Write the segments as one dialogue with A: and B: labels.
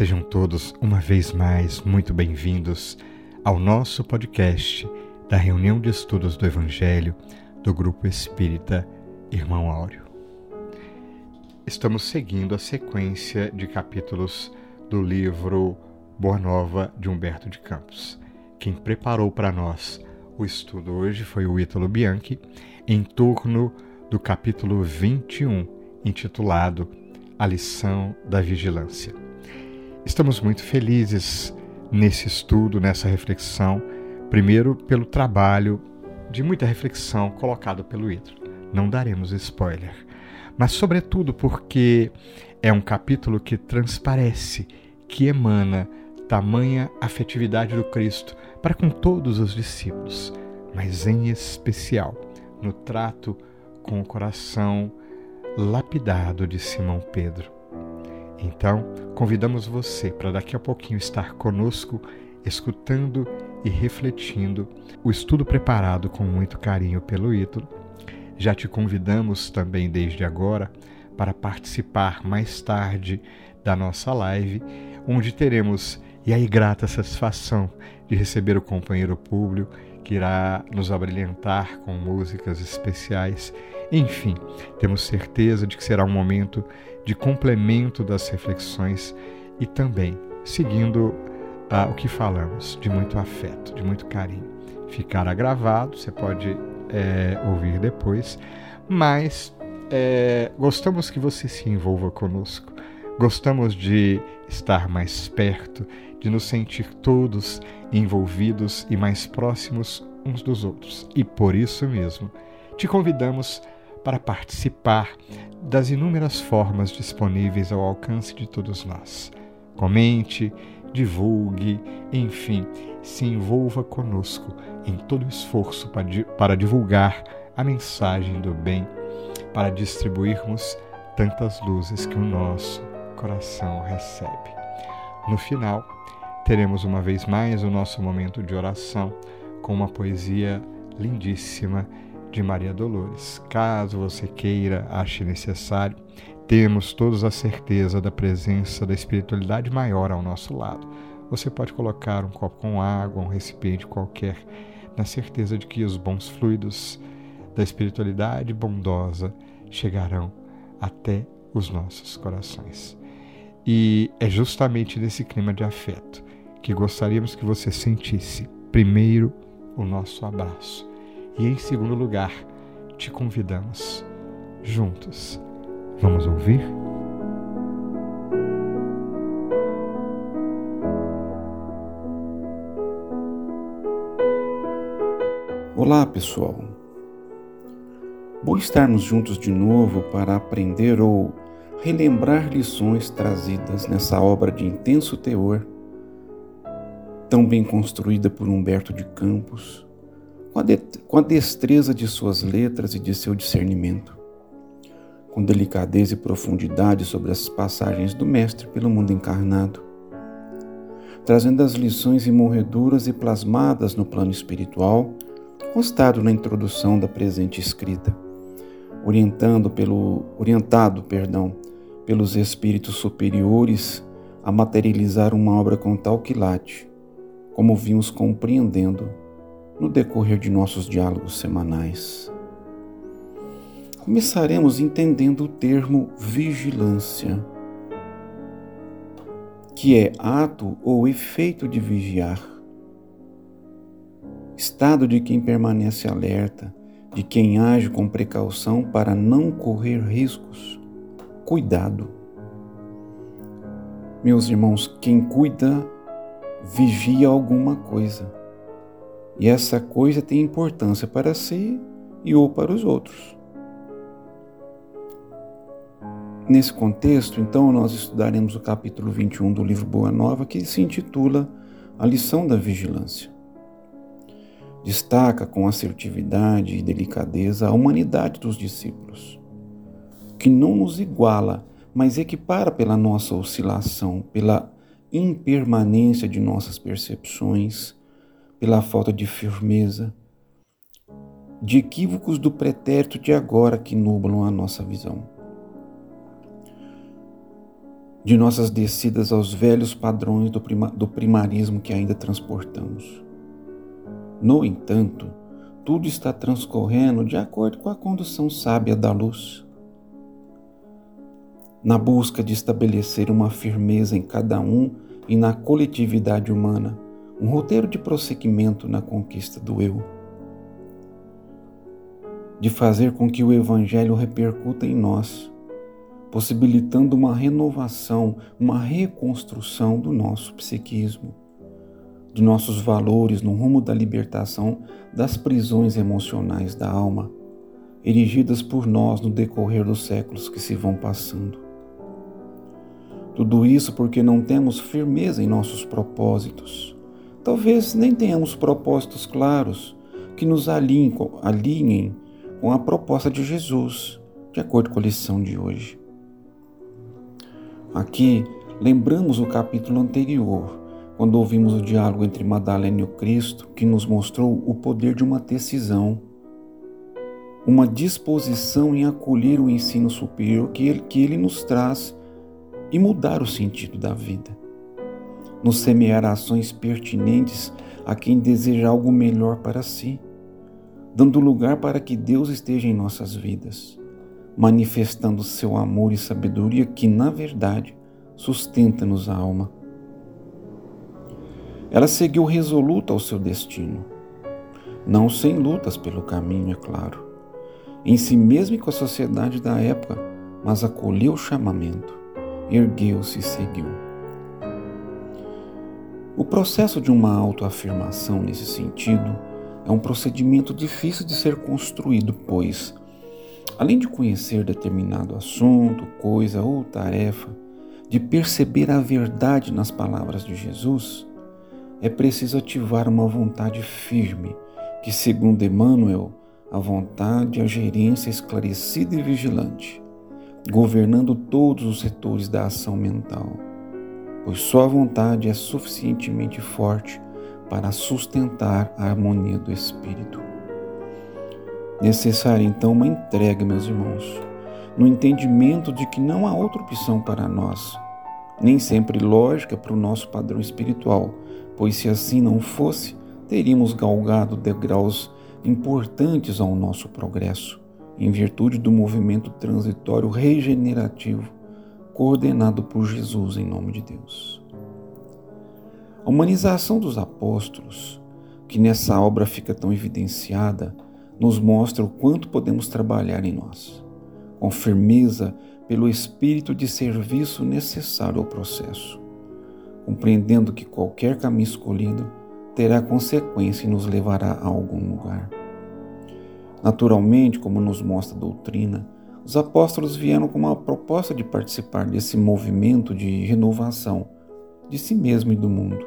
A: Sejam todos, uma vez mais, muito bem-vindos ao nosso podcast da reunião de estudos do Evangelho do Grupo Espírita Irmão Áureo. Estamos seguindo a sequência de capítulos do livro Boa Nova de Humberto de Campos. Quem preparou para nós o estudo hoje foi o Ítalo Bianchi, em torno do capítulo 21, intitulado A Lição da Vigilância. Estamos muito felizes nesse estudo, nessa reflexão, primeiro pelo trabalho de muita reflexão colocado pelo Hidro. Não daremos spoiler, mas sobretudo porque é um capítulo que transparece, que emana tamanha afetividade do Cristo para com todos os discípulos, mas em especial no trato com o coração lapidado de Simão Pedro então, convidamos você para daqui a pouquinho estar conosco, escutando e refletindo o estudo preparado com muito carinho pelo Ítalo. Já te convidamos também desde agora para participar mais tarde da nossa live, onde teremos e aí grata satisfação de receber o companheiro Públio, que irá nos abrilhantar com músicas especiais. Enfim, temos certeza de que será um momento de complemento das reflexões e também seguindo ah, o que falamos, de muito afeto, de muito carinho. Ficará gravado, você pode é, ouvir depois, mas é, gostamos que você se envolva conosco, gostamos de estar mais perto, de nos sentir todos envolvidos e mais próximos uns dos outros. E por isso mesmo, te convidamos para participar das inúmeras formas disponíveis ao alcance de todos nós. Comente, divulgue, enfim, se envolva conosco em todo o esforço para divulgar a mensagem do bem, para distribuirmos tantas luzes que o nosso coração recebe. No final, teremos uma vez mais o nosso momento de oração com uma poesia lindíssima de Maria Dolores. Caso você queira, ache necessário, temos todos a certeza da presença da espiritualidade maior ao nosso lado. Você pode colocar um copo com água, um recipiente qualquer, na certeza de que os bons fluidos da espiritualidade bondosa chegarão até os nossos corações. E é justamente nesse clima de afeto que gostaríamos que você sentisse, primeiro, o nosso abraço e, em segundo lugar, te convidamos juntos. Vamos ouvir?
B: Olá, pessoal. Bom estarmos juntos de novo para aprender ou relembrar lições trazidas nessa obra de intenso teor, tão bem construída por Humberto de Campos com a destreza de suas letras e de seu discernimento, com delicadeza e profundidade sobre as passagens do Mestre pelo mundo encarnado, trazendo as lições imorredoras e plasmadas no plano espiritual, constado na introdução da presente escrita, orientando pelo, orientado perdão, pelos espíritos superiores a materializar uma obra com tal quilate, como vimos compreendendo no decorrer de nossos diálogos semanais. Começaremos entendendo o termo vigilância, que é ato ou efeito de vigiar, estado de quem permanece alerta, de quem age com precaução para não correr riscos. Cuidado. Meus irmãos, quem cuida vigia alguma coisa. E essa coisa tem importância para si e ou para os outros. Nesse contexto, então, nós estudaremos o capítulo 21 do livro Boa Nova, que se intitula A Lição da Vigilância. Destaca com assertividade e delicadeza a humanidade dos discípulos, que não nos iguala, mas equipara pela nossa oscilação, pela impermanência de nossas percepções pela falta de firmeza, de equívocos do pretérito de agora que nublam a nossa visão. de nossas descidas aos velhos padrões do, prima, do primarismo que ainda transportamos. No entanto, tudo está transcorrendo de acordo com a condução sábia da luz. Na busca de estabelecer uma firmeza em cada um e na coletividade humana, um roteiro de prosseguimento na conquista do eu. De fazer com que o Evangelho repercuta em nós, possibilitando uma renovação, uma reconstrução do nosso psiquismo, de nossos valores no rumo da libertação das prisões emocionais da alma, erigidas por nós no decorrer dos séculos que se vão passando. Tudo isso porque não temos firmeza em nossos propósitos. Talvez nem tenhamos propósitos claros que nos alinhem, com a proposta de Jesus, de acordo com a lição de hoje. Aqui, lembramos o capítulo anterior, quando ouvimos o diálogo entre Madalena e o Cristo, que nos mostrou o poder de uma decisão, uma disposição em acolher o ensino superior que ele, que ele nos traz e mudar o sentido da vida. Nos semear ações pertinentes a quem deseja algo melhor para si, dando lugar para que Deus esteja em nossas vidas, manifestando seu amor e sabedoria que, na verdade, sustenta-nos a alma. Ela seguiu resoluta ao seu destino, não sem lutas pelo caminho, é claro, em si mesma e com a sociedade da época, mas acolheu o chamamento, ergueu-se e seguiu. O processo de uma autoafirmação nesse sentido é um procedimento difícil de ser construído, pois, além de conhecer determinado assunto, coisa ou tarefa, de perceber a verdade nas palavras de Jesus, é preciso ativar uma vontade firme, que, segundo Emmanuel, a vontade, a gerência esclarecida e vigilante, governando todos os setores da ação mental, pois só a vontade é suficientemente forte para sustentar a harmonia do espírito. Necessária então uma entrega, meus irmãos, no entendimento de que não há outra opção para nós, nem sempre lógica para o nosso padrão espiritual, pois se assim não fosse, teríamos galgado degraus importantes ao nosso progresso, em virtude do movimento transitório regenerativo coordenado por Jesus em nome de Deus. A humanização dos apóstolos, que nessa obra fica tão evidenciada, nos mostra o quanto podemos trabalhar em nós, com firmeza pelo espírito de serviço necessário ao processo compreendendo que qualquer caminho escolhido terá consequência e nos levará a algum lugar. Naturalmente, como nos mostra a doutrina, os apóstolos vieram com uma proposta de participar desse movimento de renovação de si mesmo e do mundo.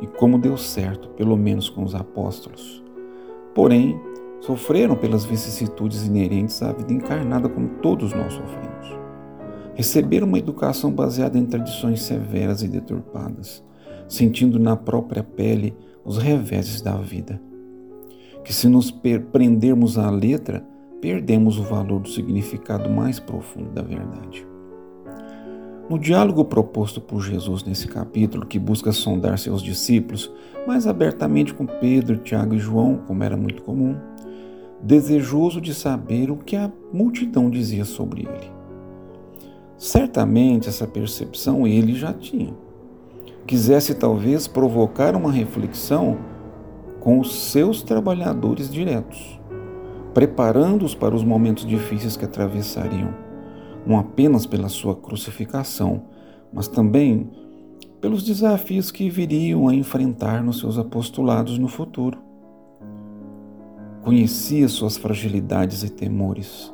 B: E como deu certo, pelo menos com os apóstolos. Porém, sofreram pelas vicissitudes inerentes à vida encarnada como todos nós sofremos receberam uma educação baseada em tradições severas e deturpadas, sentindo na própria pele os reveses da vida. Que se nos prendermos à letra, perdemos o valor do significado mais profundo da verdade. No diálogo proposto por Jesus nesse capítulo, que busca sondar seus discípulos mais abertamente com Pedro, Tiago e João, como era muito comum, desejoso de saber o que a multidão dizia sobre ele. Certamente essa percepção ele já tinha. Quisesse talvez provocar uma reflexão com os seus trabalhadores diretos, preparando-os para os momentos difíceis que atravessariam, não apenas pela sua crucificação, mas também pelos desafios que viriam a enfrentar nos seus apostolados no futuro. Conhecia suas fragilidades e temores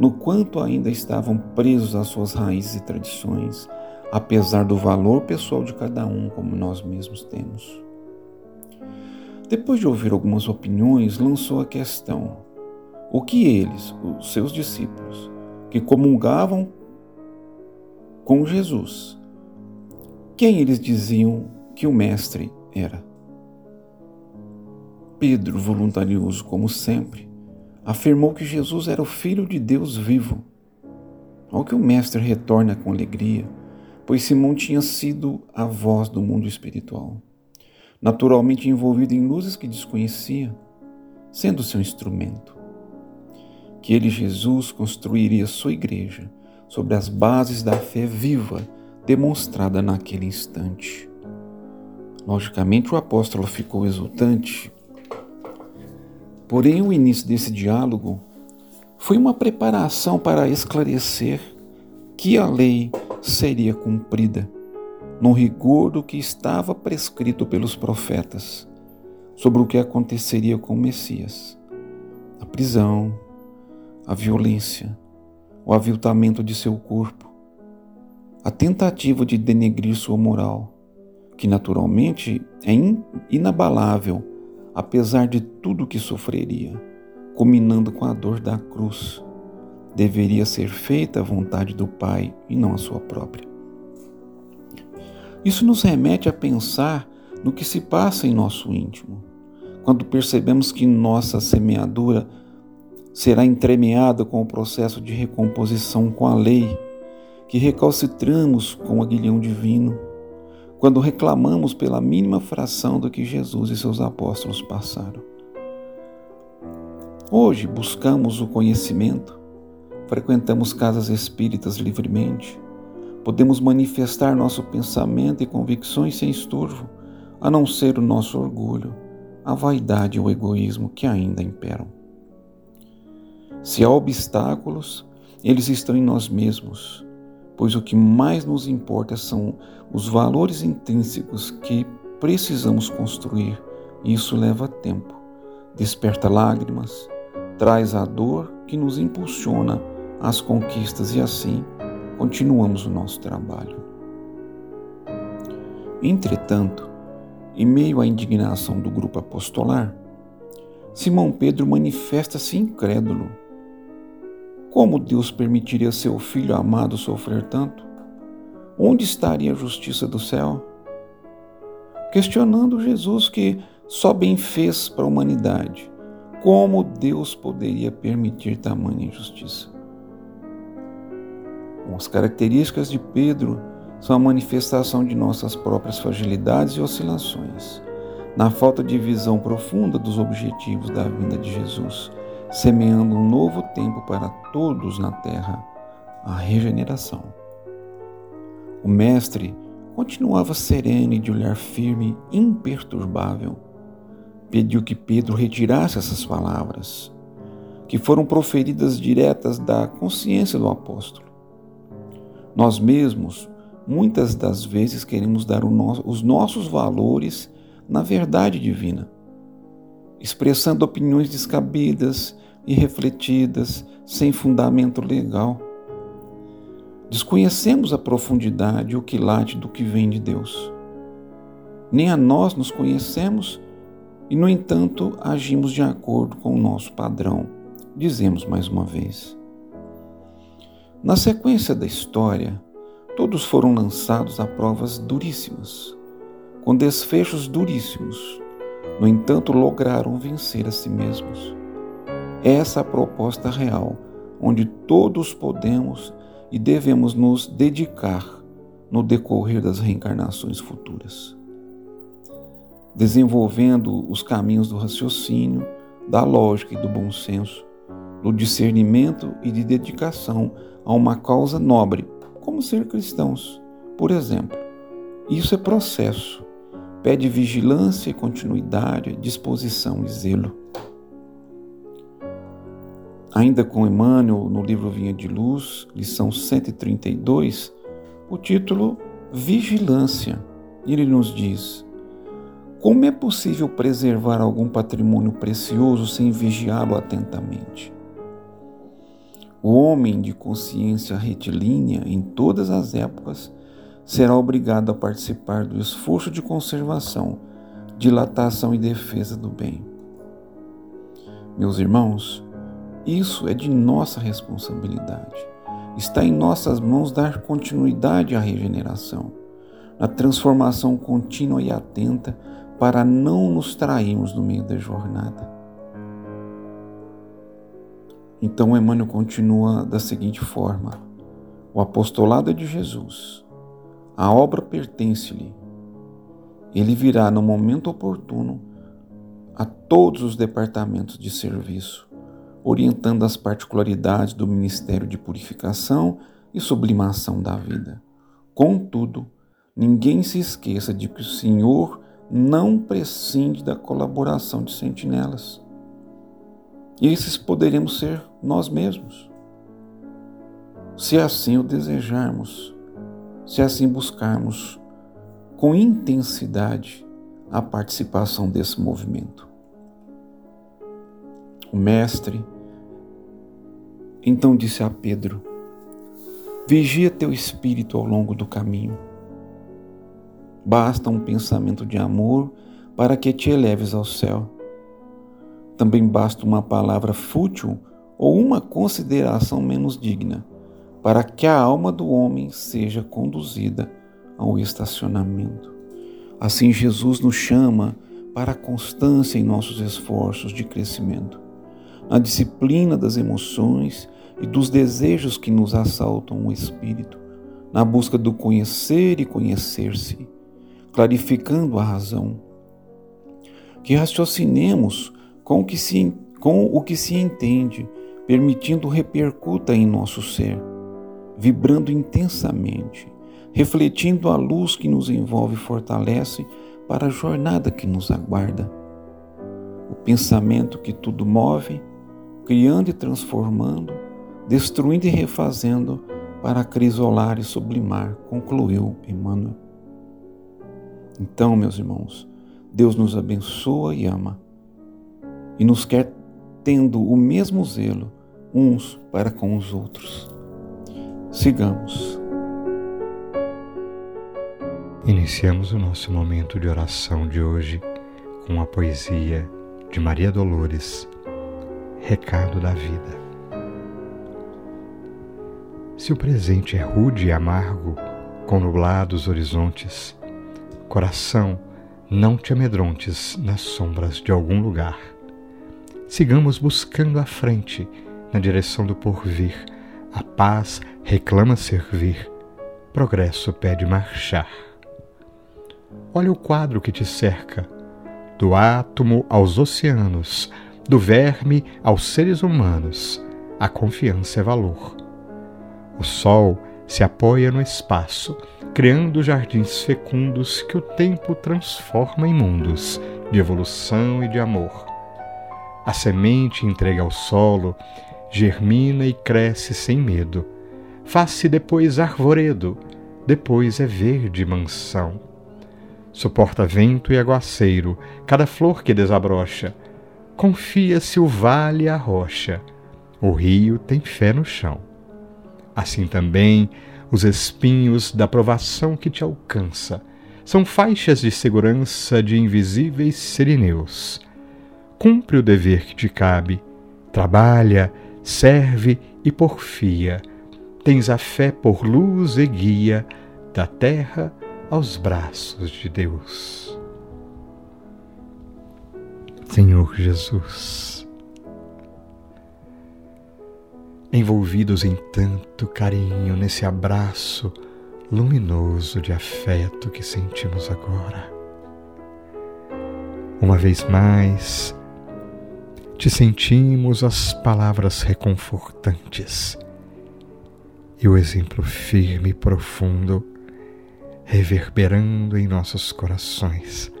B: no quanto ainda estavam presos às suas raízes e tradições, apesar do valor pessoal de cada um, como nós mesmos temos. Depois de ouvir algumas opiniões, lançou a questão: o que eles, os seus discípulos, que comungavam com Jesus, quem eles diziam que o Mestre era? Pedro, voluntarioso como sempre, afirmou que Jesus era o Filho de Deus vivo. Ao que o Mestre retorna com alegria, pois Simão tinha sido a voz do mundo espiritual, naturalmente envolvido em luzes que desconhecia, sendo seu instrumento. Que ele, Jesus, construiria sua igreja sobre as bases da fé viva demonstrada naquele instante. Logicamente, o apóstolo ficou exultante. Porém, o início desse diálogo foi uma preparação para esclarecer que a lei seria cumprida no rigor do que estava prescrito pelos profetas sobre o que aconteceria com o Messias: a prisão, a violência, o aviltamento de seu corpo, a tentativa de denegrir sua moral, que naturalmente é inabalável apesar de tudo que sofreria, culminando com a dor da cruz. Deveria ser feita a vontade do Pai e não a sua própria. Isso nos remete a pensar no que se passa em nosso íntimo, quando percebemos que nossa semeadura será entremeada com o processo de recomposição com a lei, que recalcitramos com o aguilhão divino, quando reclamamos pela mínima fração do que Jesus e seus apóstolos passaram. Hoje buscamos o conhecimento, frequentamos casas espíritas livremente, podemos manifestar nosso pensamento e convicções sem estorvo, a não ser o nosso orgulho, a vaidade e o egoísmo que ainda imperam. Se há obstáculos, eles estão em nós mesmos, pois o que mais nos importa são os valores intrínsecos que precisamos construir, e isso leva tempo, desperta lágrimas, traz a dor que nos impulsiona às conquistas e assim continuamos o nosso trabalho. Entretanto, em meio à indignação do grupo apostolar, Simão Pedro manifesta-se incrédulo como Deus permitiria seu filho amado sofrer tanto? Onde estaria a justiça do céu? Questionando Jesus que só bem fez para a humanidade, como Deus poderia permitir tamanha injustiça? Bom, as características de Pedro são a manifestação de nossas próprias fragilidades e oscilações, na falta de visão profunda dos objetivos da vinda de Jesus semeando um novo tempo para todos na terra, a regeneração. O Mestre continuava sereno e de olhar firme, imperturbável. Pediu que Pedro retirasse essas palavras, que foram proferidas diretas da consciência do apóstolo. Nós mesmos, muitas das vezes, queremos dar os nossos valores na verdade divina expressando opiniões descabidas, irrefletidas, sem fundamento legal. Desconhecemos a profundidade e o quilate do que vem de Deus. Nem a nós nos conhecemos e, no entanto, agimos de acordo com o nosso padrão, dizemos mais uma vez. Na sequência da história, todos foram lançados a provas duríssimas, com desfechos duríssimos, no entanto, lograram vencer a si mesmos. Essa proposta real, onde todos podemos e devemos nos dedicar no decorrer das reencarnações futuras. Desenvolvendo os caminhos do raciocínio, da lógica e do bom senso, do discernimento e de dedicação a uma causa nobre, como ser cristãos, por exemplo. Isso é processo pede vigilância continuidade, disposição e zelo. Ainda com Emmanuel, no livro Vinha de Luz, lição 132, o título Vigilância. Ele nos diz: Como é possível preservar algum patrimônio precioso sem vigiá-lo atentamente? O homem de consciência retilínea, em todas as épocas, será obrigado a participar do esforço de conservação, dilatação e defesa do bem. Meus irmãos, isso é de nossa responsabilidade. Está em nossas mãos dar continuidade à regeneração, na transformação contínua e atenta para não nos trairmos no meio da jornada. Então Emmanuel continua da seguinte forma: o apostolado é de Jesus A obra pertence-lhe. Ele virá no momento oportuno a todos os departamentos de serviço, orientando as particularidades do ministério de purificação e sublimação da vida. Contudo, ninguém se esqueça de que o Senhor não prescinde da colaboração de sentinelas. E esses poderemos ser nós mesmos. Se assim o desejarmos, se assim buscarmos com intensidade a participação desse movimento. O Mestre então disse a Pedro: Vigia teu espírito ao longo do caminho. Basta um pensamento de amor para que te eleves ao céu. Também basta uma palavra fútil ou uma consideração menos digna para que a alma do homem seja conduzida ao estacionamento. Assim, Jesus nos chama para a constância em nossos esforços de crescimento, na disciplina das emoções e dos desejos que nos assaltam o espírito, na busca do conhecer e conhecer-se, clarificando a razão. Que raciocinemos com o que se, com o que se entende, permitindo repercuta em nosso ser, vibrando intensamente, refletindo a luz que nos envolve e fortalece para a jornada que nos aguarda. O pensamento que tudo move, criando e transformando, destruindo e refazendo para acrisolar e sublimar, concluiu Emmanuel. Então, meus irmãos, Deus nos abençoa e ama, e nos quer tendo o mesmo zelo uns para com os outros. Sigamos.
A: Iniciamos o nosso momento de oração de hoje com a poesia de Maria Dolores, Recado da Vida. Se o presente é rude e amargo, com nublados horizontes, coração, não te amedrontes nas sombras de algum lugar. Sigamos buscando a frente, na direção do porvir. A paz reclama servir, progresso pede marchar. Olha o quadro que te cerca, do átomo aos oceanos, do verme aos seres humanos, a confiança é valor o sol se apoia no espaço, criando jardins fecundos que o tempo transforma em mundos de evolução e de amor. A semente entregue ao solo germina e cresce sem medo. Faz-se depois arvoredo, depois é verde mansão. Suporta vento e aguaceiro, cada flor que desabrocha. Confia-se o vale a rocha, o rio tem fé no chão. Assim também, os espinhos da provação que te alcança são faixas de segurança de invisíveis serineus. Cumpre o dever que te cabe, trabalha, serve e porfia. Tens a fé por luz e guia da terra aos braços de Deus. Senhor Jesus, envolvidos em tanto carinho nesse abraço luminoso de afeto que sentimos agora. Uma vez mais, te sentimos as palavras reconfortantes e o exemplo firme e profundo reverberando em nossos corações,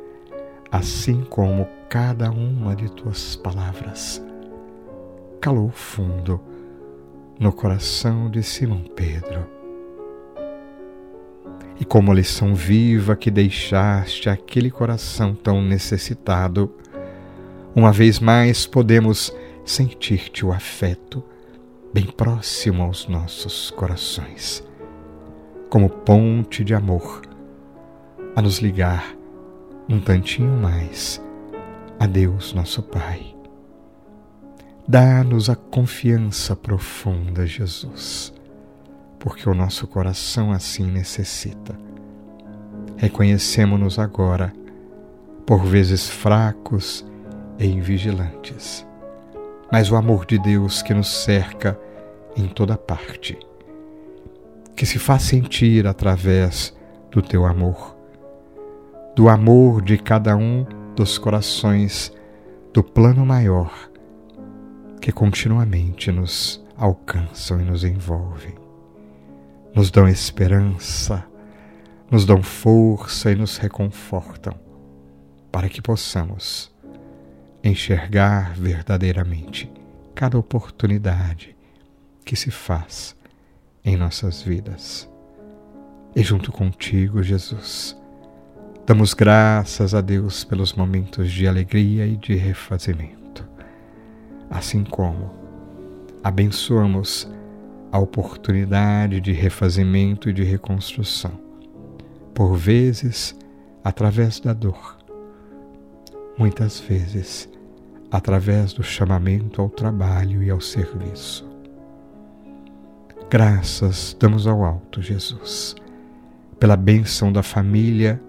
A: assim como cada uma de tuas palavras calou fundo no coração de Simão Pedro. E como lição viva que deixaste aquele coração tão necessitado, uma vez mais podemos sentir-te o afeto bem próximo aos nossos corações, como ponte de amor a nos ligar um tantinho mais. A Deus nosso Pai. Dá-nos a confiança profunda, Jesus, porque o nosso coração assim necessita. Reconhecemos-nos agora, por vezes fracos e invigilantes, mas o amor de Deus que nos cerca em toda parte, que se faz sentir através do teu amor, do amor de cada um dos corações do plano maior que continuamente nos alcançam e nos envolvem, nos dão esperança, nos dão força e nos reconfortam, para que possamos enxergar verdadeiramente cada oportunidade que se faz em nossas vidas. E junto contigo, Jesus, damos graças a Deus pelos momentos de alegria e de refazimento, assim como abençoamos a oportunidade de refazimento e de reconstrução, por vezes através da dor, muitas vezes através do chamamento ao trabalho e ao serviço. Graças damos ao alto, Jesus, pela bênção da família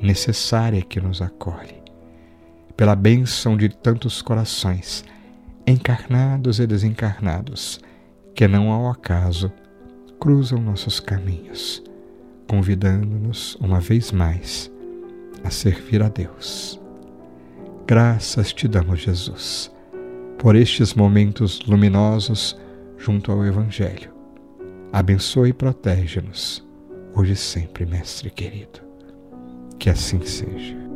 A: necessária que nos acolhe, pela bênção de tantos corações, encarnados e desencarnados, que não ao acaso cruzam nossos caminhos, convidando-nos uma vez mais a servir a Deus. Graças te damos, Jesus, por estes momentos luminosos junto ao Evangelho Abençoe e protege-nos, hoje e sempre, Mestre querido. Que assim seja.